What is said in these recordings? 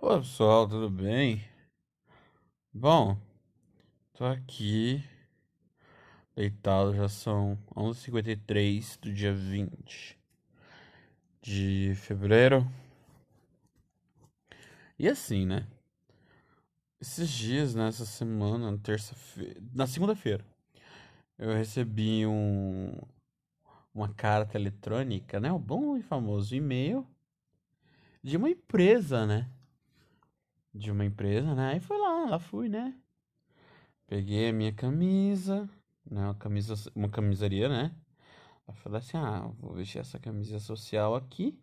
Olá pessoal, tudo bem? Bom, tô aqui deitado, já são 11h53 do dia 20 de fevereiro. E assim, né? Esses dias, nessa semana, na terça-feira, na segunda-feira, eu recebi um uma carta eletrônica, né? O bom e famoso e-mail de uma empresa, né? De uma empresa, né? Aí foi lá, lá fui, né? Peguei a minha camisa, né? Uma camisa, uma camisaria, né? Aí falei assim, ah, vou vestir essa camisa social aqui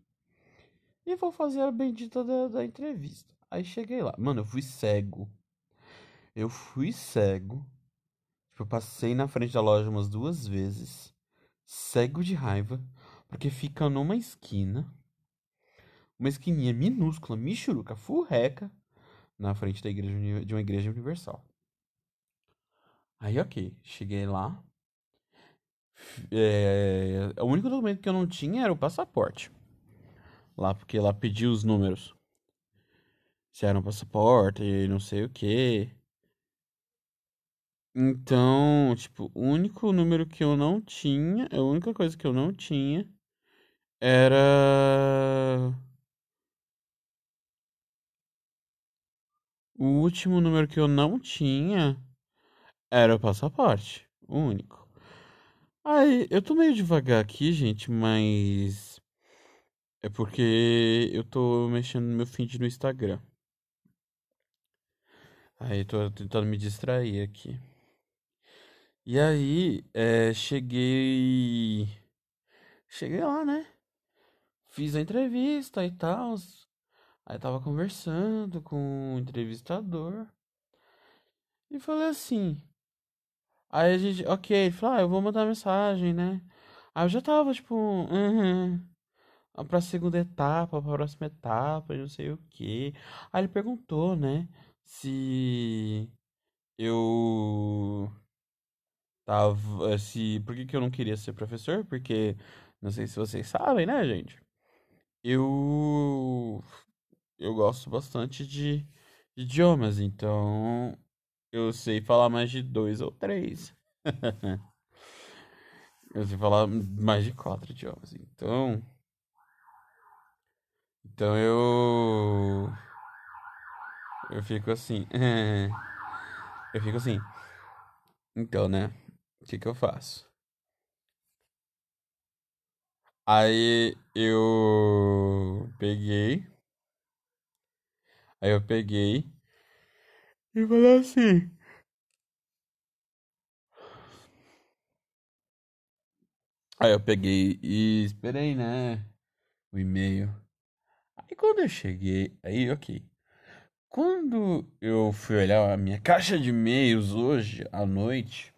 e vou fazer a bendita da, da entrevista. Aí cheguei lá. Mano, eu fui cego. Eu fui cego. Tipo, eu passei na frente da loja umas duas vezes. Cego de raiva. Porque fica numa esquina. Uma esquininha minúscula, michuruca, furreca na frente da igreja de uma igreja universal. Aí, ok, cheguei lá. É, o único documento que eu não tinha era o passaporte. Lá, porque lá pediu os números. Se era um passaporte e não sei o que. Então, tipo, o único número que eu não tinha, a única coisa que eu não tinha era O último número que eu não tinha era o passaporte. O único. Aí, eu tô meio devagar aqui, gente, mas. É porque eu tô mexendo no meu feed no Instagram. Aí, tô tentando me distrair aqui. E aí, é, cheguei. Cheguei lá, né? Fiz a entrevista e tal. Aí tava conversando com o entrevistador. E falei assim. Aí a gente, ok, ele falou, ah, eu vou mandar mensagem, né? Aí eu já tava, tipo, uhum, pra segunda etapa, pra próxima etapa, não sei o que. Aí ele perguntou, né, se eu tava, se, por que que eu não queria ser professor? Porque, não sei se vocês sabem, né, gente? Eu eu gosto bastante de, de idiomas, então eu sei falar mais de dois ou três. eu sei falar mais de quatro idiomas, então. Então eu. Eu fico assim. eu fico assim. Então, né? O que que eu faço? Aí eu peguei Aí eu peguei e falei assim. Aí eu peguei e esperei, né? O e-mail. Aí quando eu cheguei, aí ok. Quando eu fui olhar a minha caixa de e-mails hoje à noite,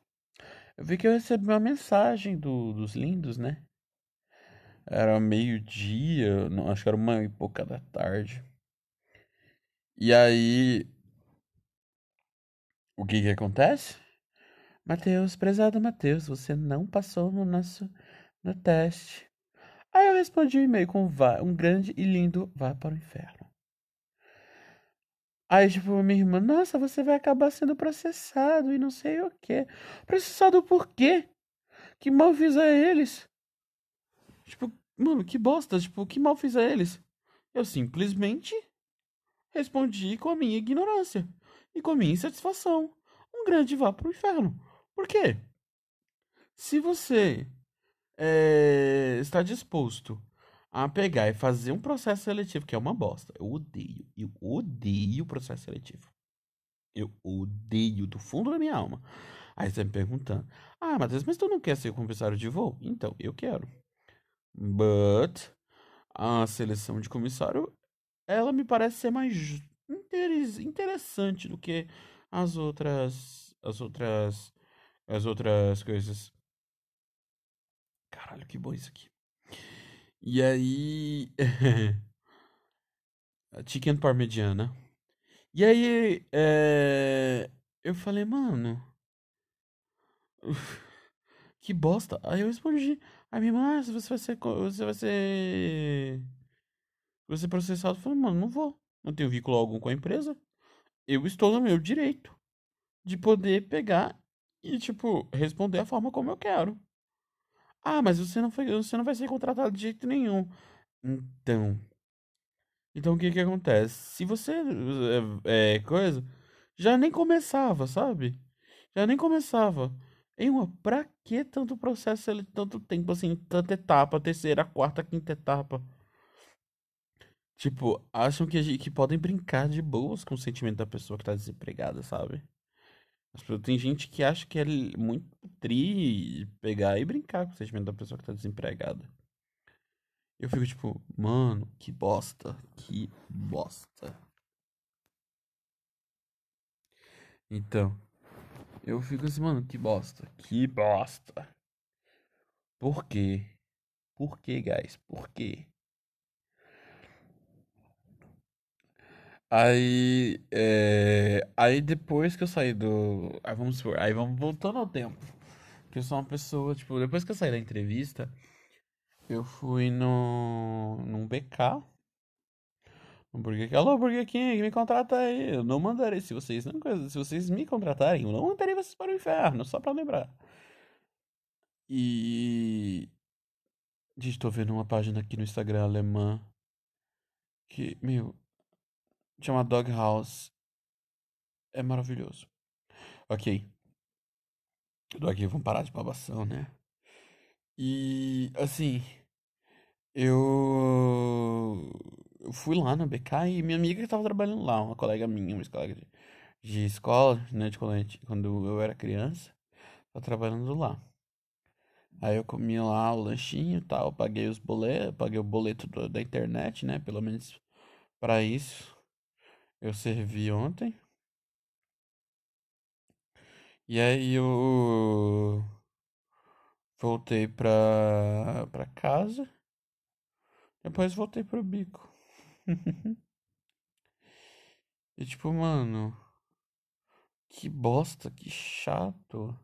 eu vi que eu recebi uma mensagem do, dos lindos, né? Era meio-dia, acho que era uma e pouca da tarde. E aí, o que que acontece? Mateus, prezado Mateus, você não passou no nosso no teste. Aí eu respondi o e-mail com um grande e lindo vá para o inferno. Aí, tipo, minha irmã, nossa, você vai acabar sendo processado e não sei o quê. Processado por quê? Que mal fiz a eles? Tipo, mano, que bosta, tipo, que mal fiz a eles? Eu simplesmente Respondi com a minha ignorância e com a minha insatisfação. Um grande vá para o inferno. Por quê? Se você é, está disposto a pegar e fazer um processo seletivo, que é uma bosta, eu odeio, eu odeio o processo seletivo. Eu odeio do fundo da minha alma. Aí você tá me perguntando: Ah, Matheus, mas tu não quer ser comissário de voo? Então, eu quero. But a seleção de comissário ela me parece ser mais interessante do que as outras as outras as outras coisas. Caralho, que bom isso aqui. E aí chicken parmegiana. E aí é... eu falei, mano, que bosta. Aí eu respondi, a minha irmã, você vai ser você vai ser você processado, eu falei, mano, não vou. não tenho vínculo algum com a empresa, eu estou no meu direito de poder pegar e, tipo, responder a forma como eu quero. Ah, mas você não foi, você não vai ser contratado de jeito nenhum. Então, então o que que acontece? Se você é, é coisa, já nem começava, sabe? Já nem começava. Em uma, pra que tanto processo, tanto tempo assim, tanta etapa, terceira, quarta, quinta etapa? Tipo, acham que, gente, que podem brincar de boas com o sentimento da pessoa que tá desempregada, sabe? Tem gente que acha que é muito tri pegar e brincar com o sentimento da pessoa que tá desempregada. Eu fico tipo, mano, que bosta, que bosta. Então, eu fico assim, mano, que bosta, que bosta. Por quê? Por quê, guys? Por quê? Aí, é... aí depois que eu saí do. Aí vamos supor, aí vamos voltando ao tempo. Que eu sou uma pessoa, tipo, depois que eu saí da entrevista, eu fui no. num BK. Um Burger King. Alô, Burger King, me contrata aí. Eu não mandarei. Se vocês não. Se vocês me contratarem, eu não mandarei vocês para o inferno, só pra lembrar. E. Gente, tô vendo uma página aqui no Instagram alemã. Que, meu, Chama Doghouse. É maravilhoso. Ok. Dog, vamos parar de babação, né? E, assim, eu, eu fui lá no BK e minha amiga que tava trabalhando lá, uma colega minha, uma colega de, de escola, né, de colete, quando eu era criança, tava trabalhando lá. Aí eu comia lá o lanchinho e tal, paguei os boletos, paguei o boleto do, da internet, né, pelo menos para isso. Eu servi ontem. E aí eu voltei pra, pra casa. Depois voltei pro bico. e tipo, mano. Que bosta, que chato.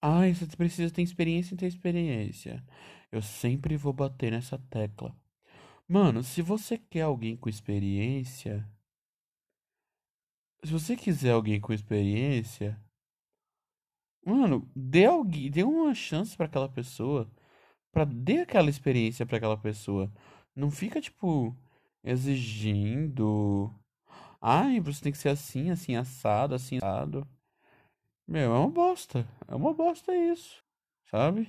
Ai, você precisa ter experiência em ter experiência. Eu sempre vou bater nessa tecla. Mano, se você quer alguém com experiência, se você quiser alguém com experiência, mano, dê alguém, dê uma chance para aquela pessoa, para dê aquela experiência para aquela pessoa. Não fica tipo exigindo, ai, você tem que ser assim, assim assado, assim assado. Meu, é uma bosta. É uma bosta isso, sabe?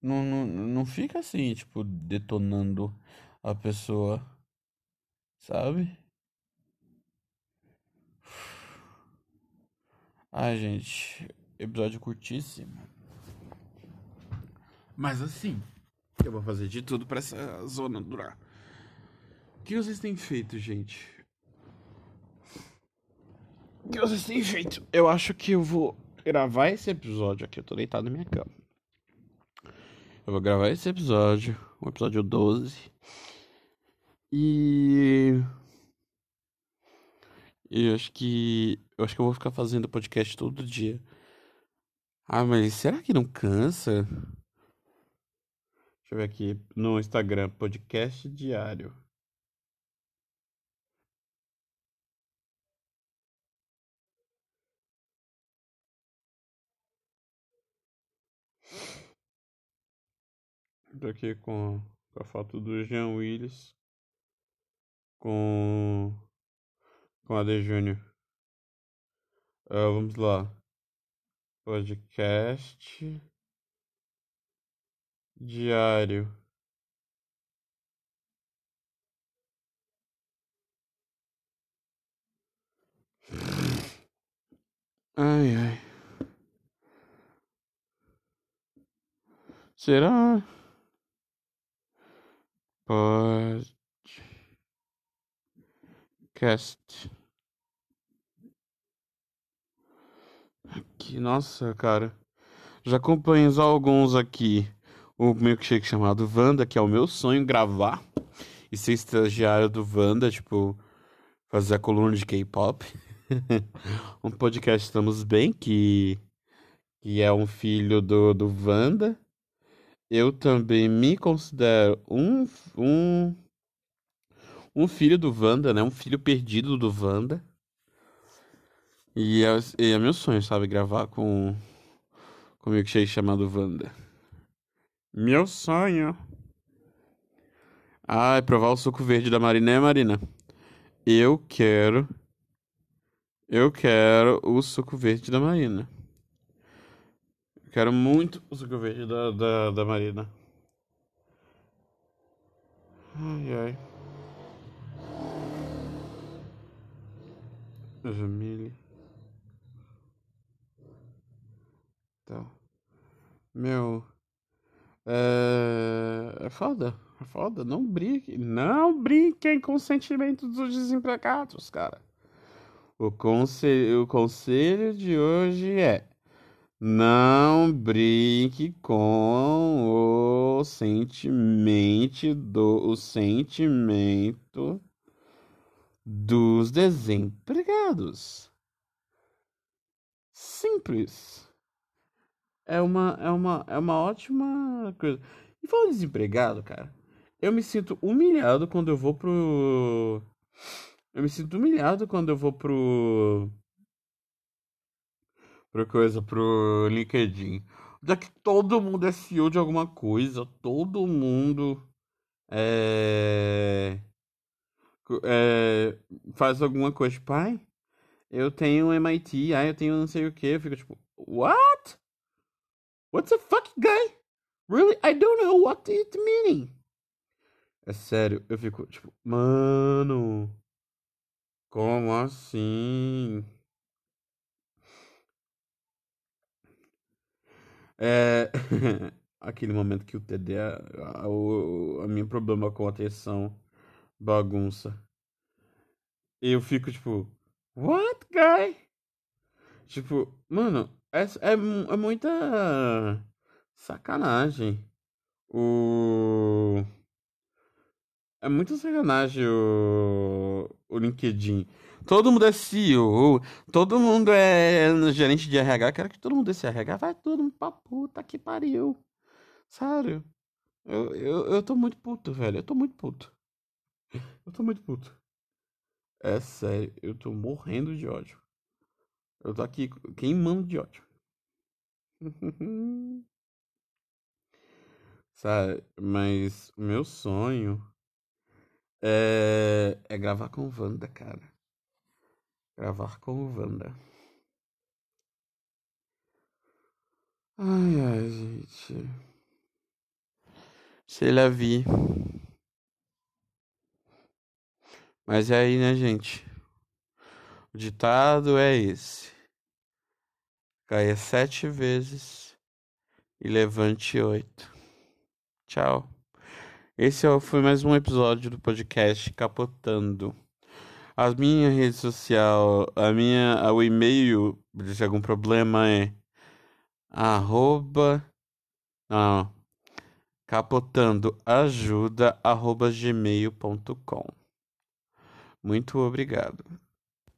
Não, não, não fica assim, tipo, detonando a pessoa. Sabe? Ai, gente, episódio curtíssimo. Mas assim, eu vou fazer de tudo para essa zona durar. O que vocês têm feito, gente? O que vocês têm feito? Eu acho que eu vou gravar esse episódio aqui. Eu tô deitado na minha cama. Eu vou gravar esse episódio, o episódio 12. E eu acho que eu acho que eu vou ficar fazendo podcast todo dia. Ah, mas será que não cansa? Deixa eu ver aqui no Instagram, podcast diário. Tô aqui com, com a foto do Jean Willis com com de Júnior. Uh, vamos lá. Podcast diário. Ai, ai. Será? Pode Aqui, nossa, cara. Já acompanho alguns aqui. O milkshake chamado Wanda, que é o meu sonho gravar e ser estagiário do Wanda, tipo, fazer a coluna de K-pop. um podcast Estamos Bem, que, que é um filho do, do Wanda. eu também me considero um, um, um filho do Wanda, né? Um filho perdido do Wanda. E é, e é meu sonho, sabe? Gravar com, com um milkshake chamado Wanda. Meu sonho. Ah, é provar o suco verde da Marina, é Marina? Eu quero. Eu quero o suco verde da Marina. Quero muito o suco verde da, da, da Marina. Ai, ai. Jamile. Então. Meu. É. É foda. É foda. Não brinque. Não brinquem com o sentimento dos desempregados, cara. O conselho, o conselho de hoje é. Não brinque com o sentimento do o sentimento dos desempregados. Simples. É uma é uma é uma ótima coisa. E falando desempregado, cara, eu me sinto humilhado quando eu vou pro eu me sinto humilhado quando eu vou pro pro coisa, pro LinkedIn. Já que todo mundo é CEO de alguma coisa, todo mundo é, é, faz alguma coisa. Tipo, ai, eu tenho MIT, ai, eu tenho não sei o que. Eu fico tipo, what? What's a fucking guy? Really? I don't know what it meaning. É sério, eu fico tipo, mano, como assim? É. Aquele momento que o TD, a, a, o a minha problema com atenção bagunça. Eu fico tipo, what, guy? Tipo, mano, é, é, é muita sacanagem. O. É muita sacanagem o, o LinkedIn. Todo mundo é CEO, todo mundo é gerente de RH. Quero que todo mundo desse RH vai todo mundo pra puta que pariu. Sério. Eu, eu, eu tô muito puto, velho. Eu tô muito puto. Eu tô muito puto. É sério, eu tô morrendo de ódio. Eu tô aqui queimando de ódio. Sabe, mas o meu sonho é, é gravar com Wanda, cara. Gravar com Wanda. Ai, ai, gente. Sei lá, vi. Mas é aí, né, gente? O ditado é esse: caia sete vezes e levante oito. Tchau. Esse é foi mais um episódio do podcast Capotando. A minha rede social, a minha, o e-mail, se algum problema é arroba, não, capotando ajuda arroba gmail.com. Muito obrigado.